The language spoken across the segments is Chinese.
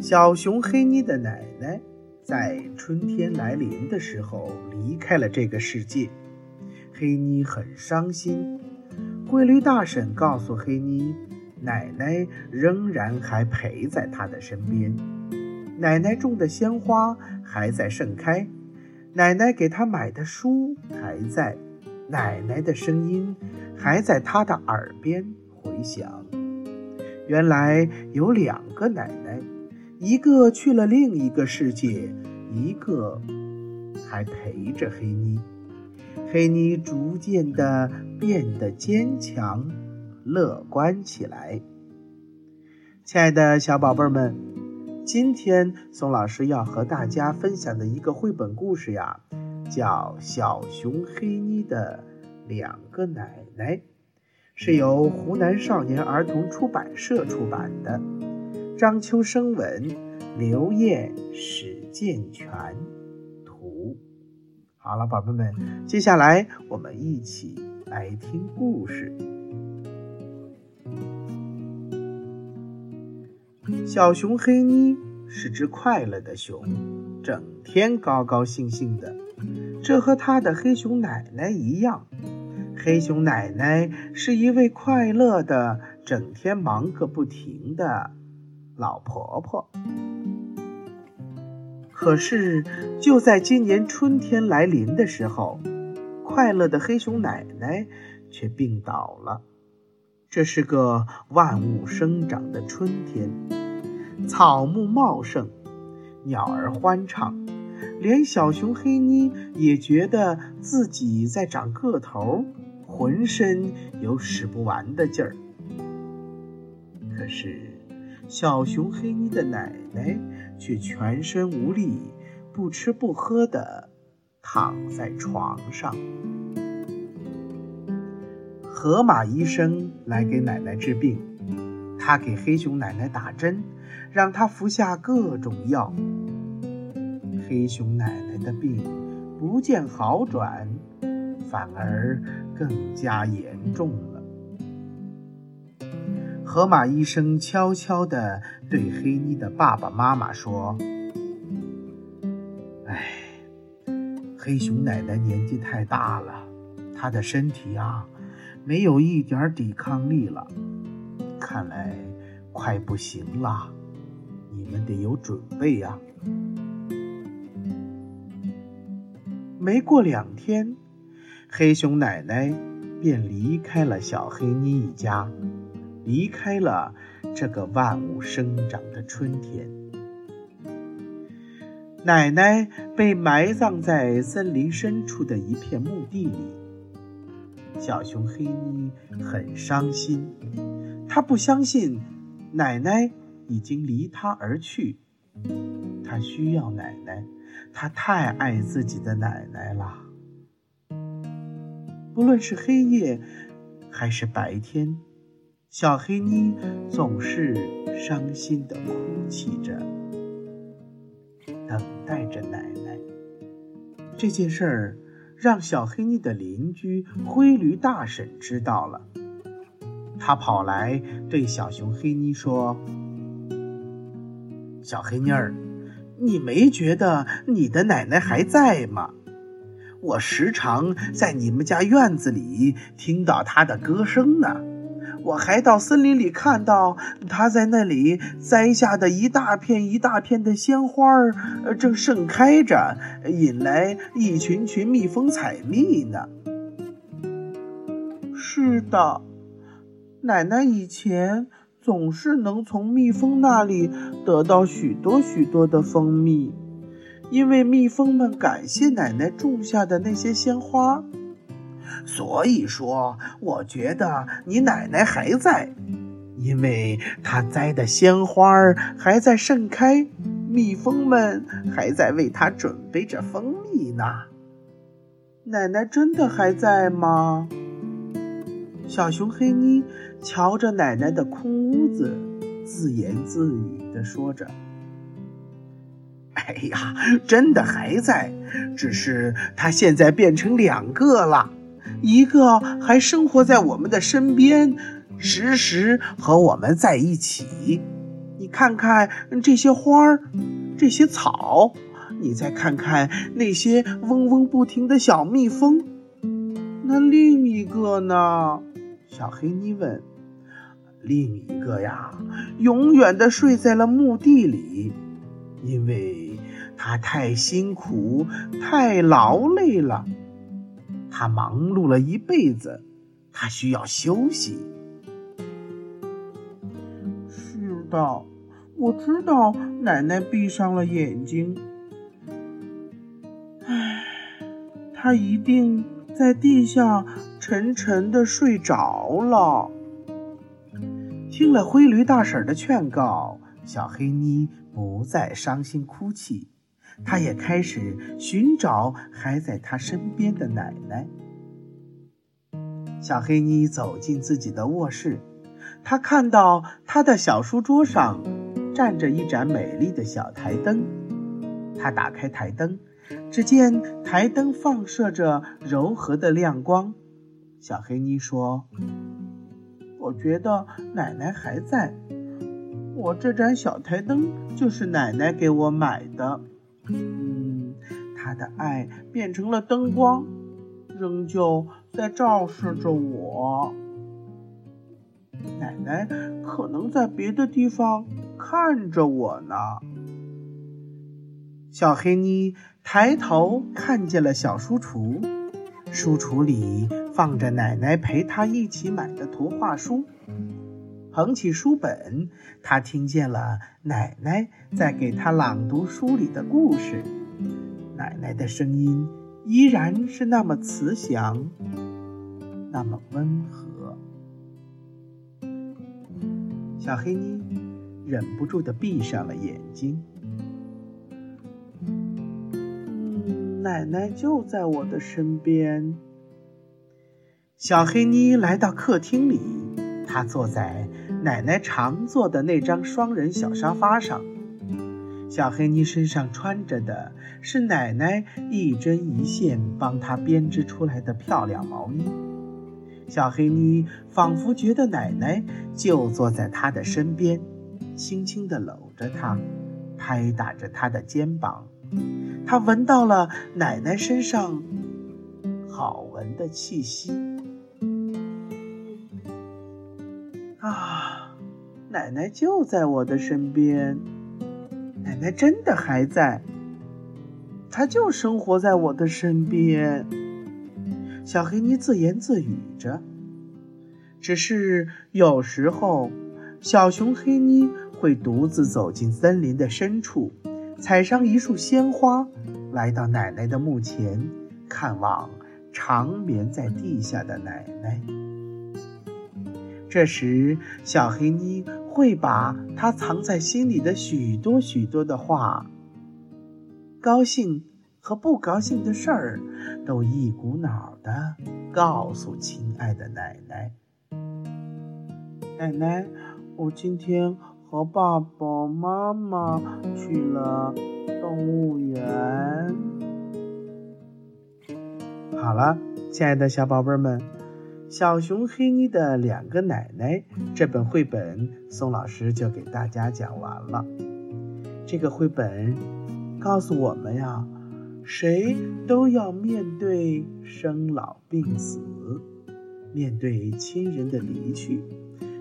小熊黑妮的奶奶在春天来临的时候离开了这个世界，黑妮很伤心。灰驴大婶告诉黑妮，奶奶仍然还陪在她的身边，奶奶种的鲜花还在盛开，奶奶给她买的书还在，奶奶的声音还在她的耳边回响。原来有两个奶奶。一个去了另一个世界，一个还陪着黑妮。黑妮逐渐的变得坚强、乐观起来。亲爱的小宝贝儿们，今天宋老师要和大家分享的一个绘本故事呀，叫《小熊黑妮的两个奶奶》，是由湖南少年儿童出版社出版的。张秋生文，刘燕、史建全图。好了，宝贝们，接下来我们一起来听故事。小熊黑妮是只快乐的熊，整天高高兴兴的。这和它的黑熊奶奶一样。黑熊奶奶是一位快乐的、整天忙个不停的。老婆婆，可是就在今年春天来临的时候，快乐的黑熊奶奶却病倒了。这是个万物生长的春天，草木茂盛，鸟儿欢唱，连小熊黑妮也觉得自己在长个头，浑身有使不完的劲儿。可是。小熊黑妮的奶奶却全身无力，不吃不喝的躺在床上。河马医生来给奶奶治病，他给黑熊奶奶打针，让她服下各种药。黑熊奶奶的病不见好转，反而更加严重了。河马医生悄悄地对黑妮的爸爸妈妈说：“哎，黑熊奶奶年纪太大了，她的身体啊，没有一点抵抗力了，看来快不行了。你们得有准备呀。”没过两天，黑熊奶奶便离开了小黑妮一家。离开了这个万物生长的春天，奶奶被埋葬在森林深处的一片墓地里。小熊黑妮很伤心，他不相信奶奶已经离他而去。他需要奶奶，他太爱自己的奶奶了。不论是黑夜还是白天。小黑妮总是伤心的哭泣着，等待着奶奶。这件事儿让小黑妮的邻居灰驴大婶知道了，他跑来对小熊黑妮说：“小黑妮儿，你没觉得你的奶奶还在吗？我时常在你们家院子里听到她的歌声呢。”我还到森林里看到他在那里栽下的一大片一大片的鲜花儿，正盛开着，引来一群群蜜蜂采蜜呢。是的，奶奶以前总是能从蜜蜂那里得到许多许多的蜂蜜，因为蜜蜂们感谢奶奶种下的那些鲜花。所以说，我觉得你奶奶还在，因为她栽的鲜花还在盛开，蜜蜂们还在为她准备着蜂蜜呢。奶奶真的还在吗？小熊黑妮瞧着奶奶的空屋子，自言自语地说着：“哎呀，真的还在，只是它现在变成两个了。”一个还生活在我们的身边，时时和我们在一起。你看看这些花儿，这些草，你再看看那些嗡嗡不停的小蜜蜂。那另一个呢？小黑妮问。另一个呀，永远的睡在了墓地里，因为他太辛苦、太劳累了。他忙碌了一辈子，他需要休息。是的，我知道。奶奶闭上了眼睛。唉，他一定在地下沉沉的睡着了。听了灰驴大婶的劝告，小黑妮不再伤心哭泣，他也开始寻找还在他身边的奶奶。小黑妮走进自己的卧室，她看到她的小书桌上站着一盏美丽的小台灯。她打开台灯，只见台灯放射着柔和的亮光。小黑妮说。我觉得奶奶还在。我这盏小台灯就是奶奶给我买的。嗯，她的爱变成了灯光，仍旧在照射着我。奶奶可能在别的地方看着我呢。小黑妮抬头看见了小书橱，书橱里。放着奶奶陪她一起买的图画书，捧起书本，他听见了奶奶在给他朗读书里的故事。奶奶的声音依然是那么慈祥，那么温和。小黑妮忍不住的闭上了眼睛。嗯，奶奶就在我的身边。小黑妮来到客厅里，她坐在奶奶常坐的那张双人小沙发上。小黑妮身上穿着的是奶奶一针一线帮她编织出来的漂亮毛衣。小黑妮仿佛觉得奶奶就坐在她的身边，轻轻地搂着她，拍打着她的肩膀。她闻到了奶奶身上好闻的气息。啊，奶奶就在我的身边，奶奶真的还在，她就生活在我的身边。小黑妮自言自语着。只是有时候，小熊黑妮会独自走进森林的深处，采上一束鲜花，来到奶奶的墓前，看望长眠在地下的奶奶。这时，小黑妮会把她藏在心里的许多许多的话，高兴和不高兴的事儿，都一股脑的告诉亲爱的奶奶。奶奶，我今天和爸爸妈妈去了动物园。好了，亲爱的小宝贝们。小熊黑妮的两个奶奶这本绘本，宋老师就给大家讲完了。这个绘本告诉我们呀，谁都要面对生老病死，面对亲人的离去。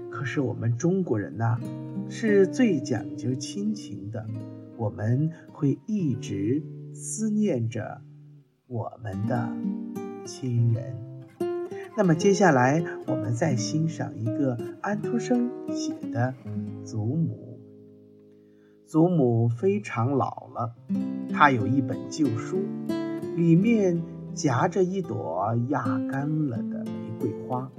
可是我们中国人呐，是最讲究亲情的，我们会一直思念着我们的亲人。那么接下来，我们再欣赏一个安徒生写的《祖母》。祖母非常老了，她有一本旧书，里面夹着一朵压干了的玫瑰花。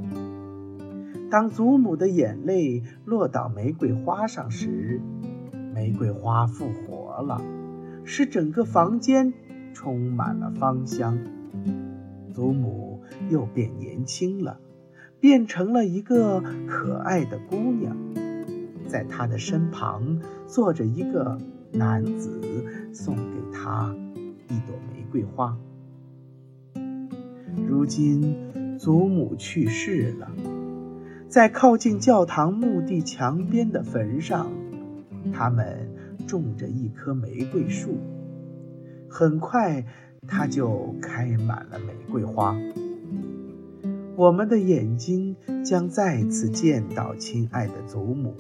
当祖母的眼泪落到玫瑰花上时，玫瑰花复活了，使整个房间充满了芳香。祖母。又变年轻了，变成了一个可爱的姑娘，在她的身旁坐着一个男子，送给她一朵玫瑰花。如今祖母去世了，在靠近教堂墓地墙边的坟上，他们种着一棵玫瑰树，很快它就开满了玫瑰花。我们的眼睛将再次见到亲爱的祖母，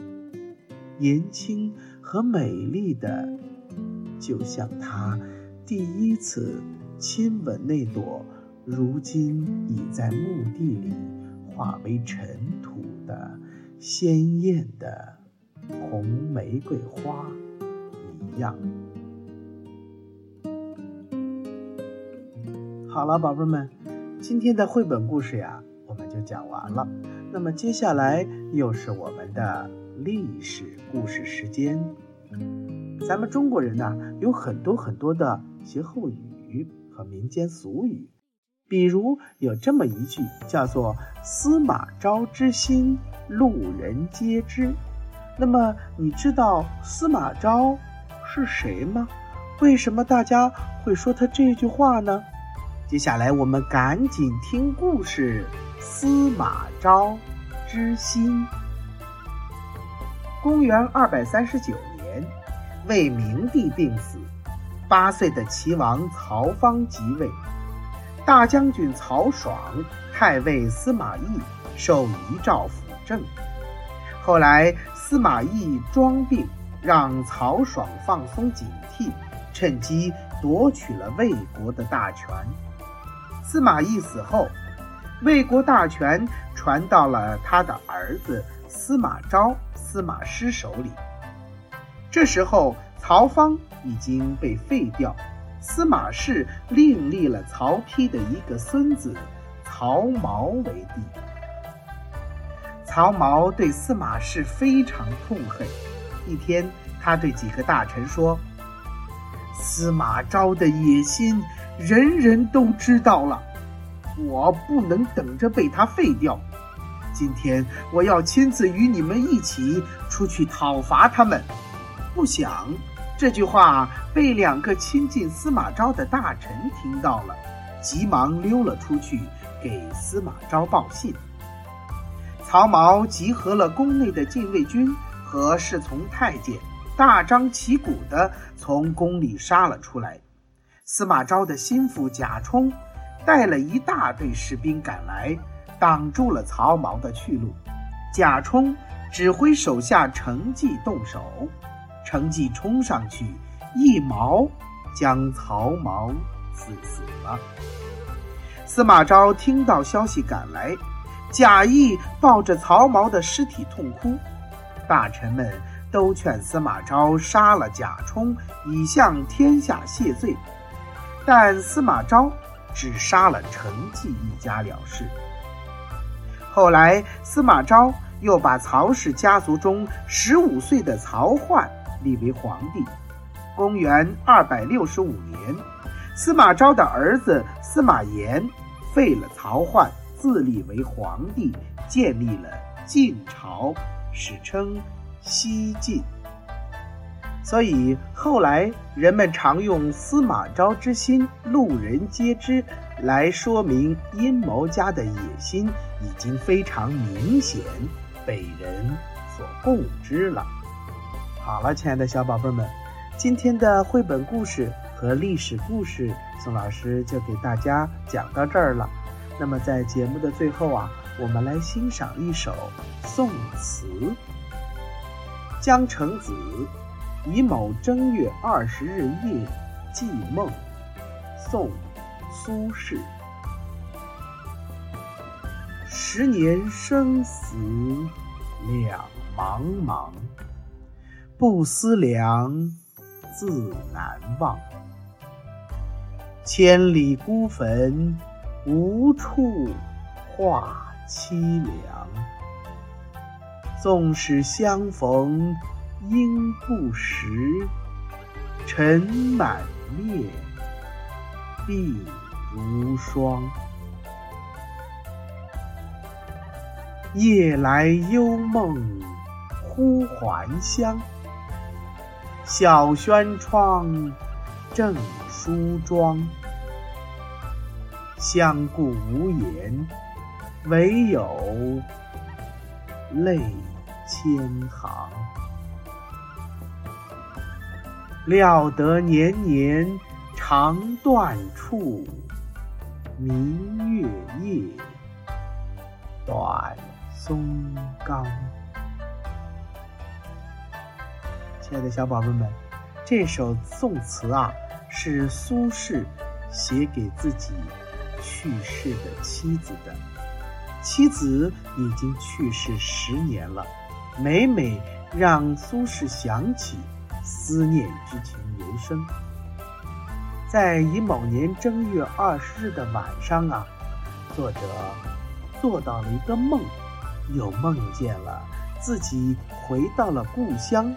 年轻和美丽的，就像她第一次亲吻那朵如今已在墓地里化为尘土的鲜艳的红玫瑰花一样。好了，宝贝们，今天的绘本故事呀。就讲完了，那么接下来又是我们的历史故事时间。咱们中国人呢有很多很多的歇后语和民间俗语，比如有这么一句叫做“司马昭之心，路人皆知”。那么你知道司马昭是谁吗？为什么大家会说他这句话呢？接下来我们赶紧听故事。司马昭之心。公元二百三十九年，魏明帝病死，八岁的齐王曹芳即位，大将军曹爽、太尉司马懿受遗诏辅政。后来司马懿装病，让曹爽放松警惕，趁机夺取了魏国的大权。司马懿死后。魏国大权传到了他的儿子司马昭、司马师手里。这时候，曹芳已经被废掉，司马氏另立了曹丕的一个孙子曹髦为帝。曹髦对司马氏非常痛恨。一天，他对几个大臣说：“司马昭的野心，人人都知道了。”我不能等着被他废掉，今天我要亲自与你们一起出去讨伐他们。不想这句话被两个亲近司马昭的大臣听到了，急忙溜了出去给司马昭报信。曹髦集合了宫内的禁卫军和侍从太监，大张旗鼓地从宫里杀了出来。司马昭的心腹贾充。带了一大队士兵赶来，挡住了曹髦的去路。贾充指挥手下程济动手，程济冲上去，一矛将曹髦刺死了。司马昭听到消息赶来，贾谊抱着曹髦的尸体痛哭。大臣们都劝司马昭杀了贾充，以向天下谢罪，但司马昭。只杀了程济一家了事。后来，司马昭又把曹氏家族中十五岁的曹奂立为皇帝。公元二百六十五年，司马昭的儿子司马炎废了曹奂，自立为皇帝，建立了晋朝，史称西晋。所以后来人们常用“司马昭之心，路人皆知”来说明阴谋家的野心已经非常明显，被人所共知了。好了，亲爱的小宝贝们，今天的绘本故事和历史故事，宋老师就给大家讲到这儿了。那么在节目的最后啊，我们来欣赏一首宋词《江城子》。乙卯正月二十日夜寄梦，宋·苏轼。十年生死两茫茫，不思量，自难忘。千里孤坟，无处话凄凉。纵使相逢。应不识，尘满面，鬓如霜。夜来幽梦忽还乡，小轩窗，正梳妆。相顾无言，唯有泪千行。料得年年肠断处，明月夜，短松冈。亲爱的小宝贝们，这首宋词啊，是苏轼写给自己去世的妻子的。妻子已经去世十年了，每每让苏轼想起。思念之情尤深。在乙卯年正月二十日的晚上啊，作者做到了一个梦，又梦见了自己回到了故乡，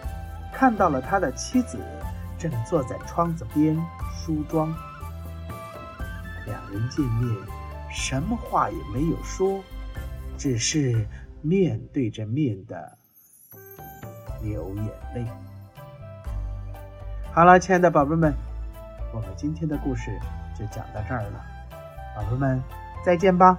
看到了他的妻子正坐在窗子边梳妆。两人见面，什么话也没有说，只是面对着面的流眼泪。好了，亲爱的宝贝们，我们今天的故事就讲到这儿了，宝贝们，再见吧。